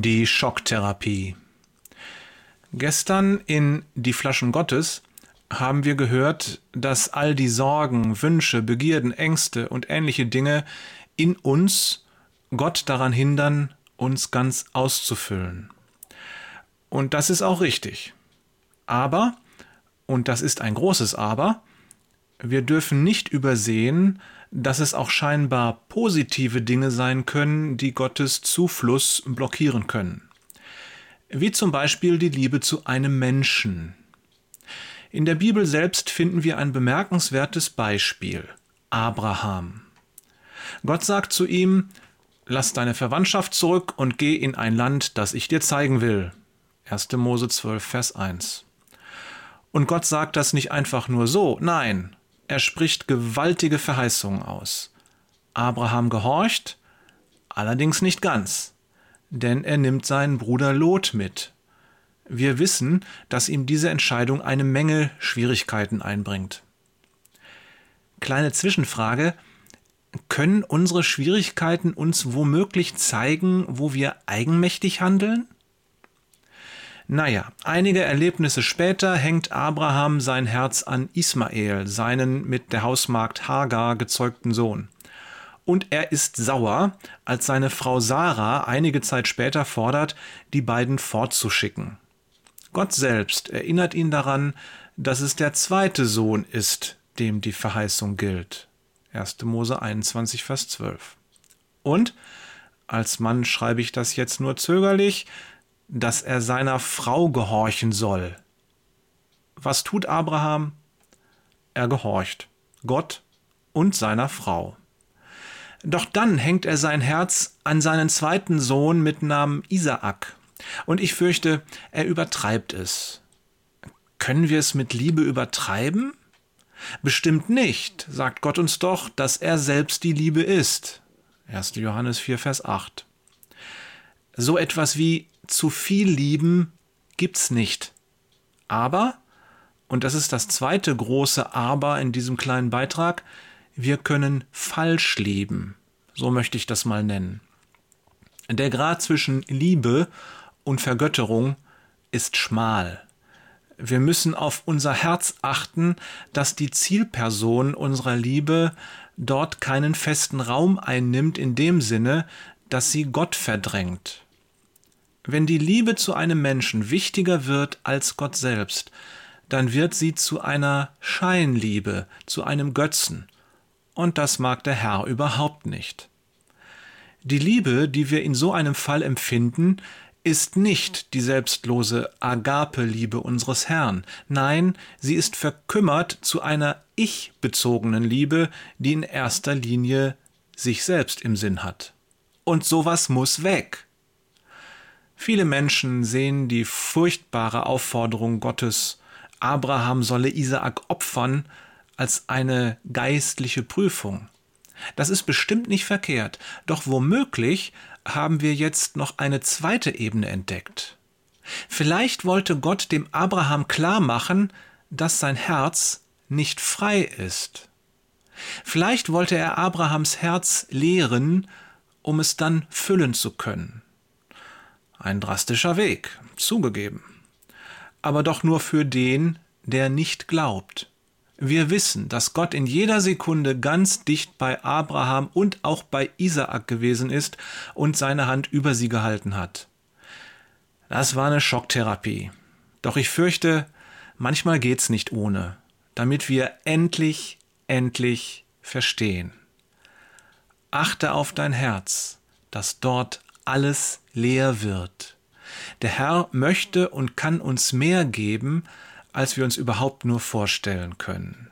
Die Schocktherapie. Gestern in Die Flaschen Gottes haben wir gehört, dass all die Sorgen, Wünsche, Begierden, Ängste und ähnliche Dinge in uns Gott daran hindern, uns ganz auszufüllen. Und das ist auch richtig. Aber, und das ist ein großes Aber, wir dürfen nicht übersehen, dass es auch scheinbar positive Dinge sein können, die Gottes Zufluss blockieren können. Wie zum Beispiel die Liebe zu einem Menschen. In der Bibel selbst finden wir ein bemerkenswertes Beispiel. Abraham. Gott sagt zu ihm, Lass deine Verwandtschaft zurück und geh in ein Land, das ich dir zeigen will. 1. Mose 12, Vers 1. Und Gott sagt das nicht einfach nur so, nein, er spricht gewaltige Verheißungen aus. Abraham gehorcht, allerdings nicht ganz, denn er nimmt seinen Bruder Lot mit. Wir wissen, dass ihm diese Entscheidung eine Menge Schwierigkeiten einbringt. Kleine Zwischenfrage, können unsere Schwierigkeiten uns womöglich zeigen, wo wir eigenmächtig handeln? Naja, einige Erlebnisse später hängt Abraham sein Herz an Ismael, seinen mit der Hausmagd Hagar gezeugten Sohn. Und er ist sauer, als seine Frau Sarah einige Zeit später fordert, die beiden fortzuschicken. Gott selbst erinnert ihn daran, dass es der zweite Sohn ist, dem die Verheißung gilt. 1. Mose 21, Vers 12. Und, als Mann schreibe ich das jetzt nur zögerlich, dass er seiner Frau gehorchen soll. Was tut Abraham? Er gehorcht Gott und seiner Frau. Doch dann hängt er sein Herz an seinen zweiten Sohn mit Namen Isaak. Und ich fürchte, er übertreibt es. Können wir es mit Liebe übertreiben? Bestimmt nicht, sagt Gott uns doch, dass er selbst die Liebe ist. 1. Johannes 4, Vers 8. So etwas wie zu viel lieben gibt's nicht. Aber, und das ist das zweite große Aber in diesem kleinen Beitrag, wir können falsch lieben. So möchte ich das mal nennen. Der Grad zwischen Liebe und Vergötterung ist schmal. Wir müssen auf unser Herz achten, dass die Zielperson unserer Liebe dort keinen festen Raum einnimmt in dem Sinne, dass sie Gott verdrängt. Wenn die Liebe zu einem Menschen wichtiger wird als Gott selbst, dann wird sie zu einer Scheinliebe, zu einem Götzen. Und das mag der Herr überhaupt nicht. Die Liebe, die wir in so einem Fall empfinden, ist nicht die selbstlose Agape-Liebe unseres Herrn. Nein, sie ist verkümmert zu einer ich-bezogenen Liebe, die in erster Linie sich selbst im Sinn hat. Und sowas muss weg. Viele Menschen sehen die furchtbare Aufforderung Gottes, Abraham solle Isaak opfern, als eine geistliche Prüfung. Das ist bestimmt nicht verkehrt, doch womöglich haben wir jetzt noch eine zweite Ebene entdeckt. Vielleicht wollte Gott dem Abraham klar machen, dass sein Herz nicht frei ist. Vielleicht wollte er Abrahams Herz lehren, um es dann füllen zu können. Ein drastischer Weg, zugegeben. Aber doch nur für den, der nicht glaubt. Wir wissen, dass Gott in jeder Sekunde ganz dicht bei Abraham und auch bei Isaak gewesen ist und seine Hand über sie gehalten hat. Das war eine Schocktherapie. Doch ich fürchte, manchmal geht's nicht ohne, damit wir endlich, endlich verstehen. Achte auf dein Herz, dass dort alles leer wird. Der Herr möchte und kann uns mehr geben, als wir uns überhaupt nur vorstellen können.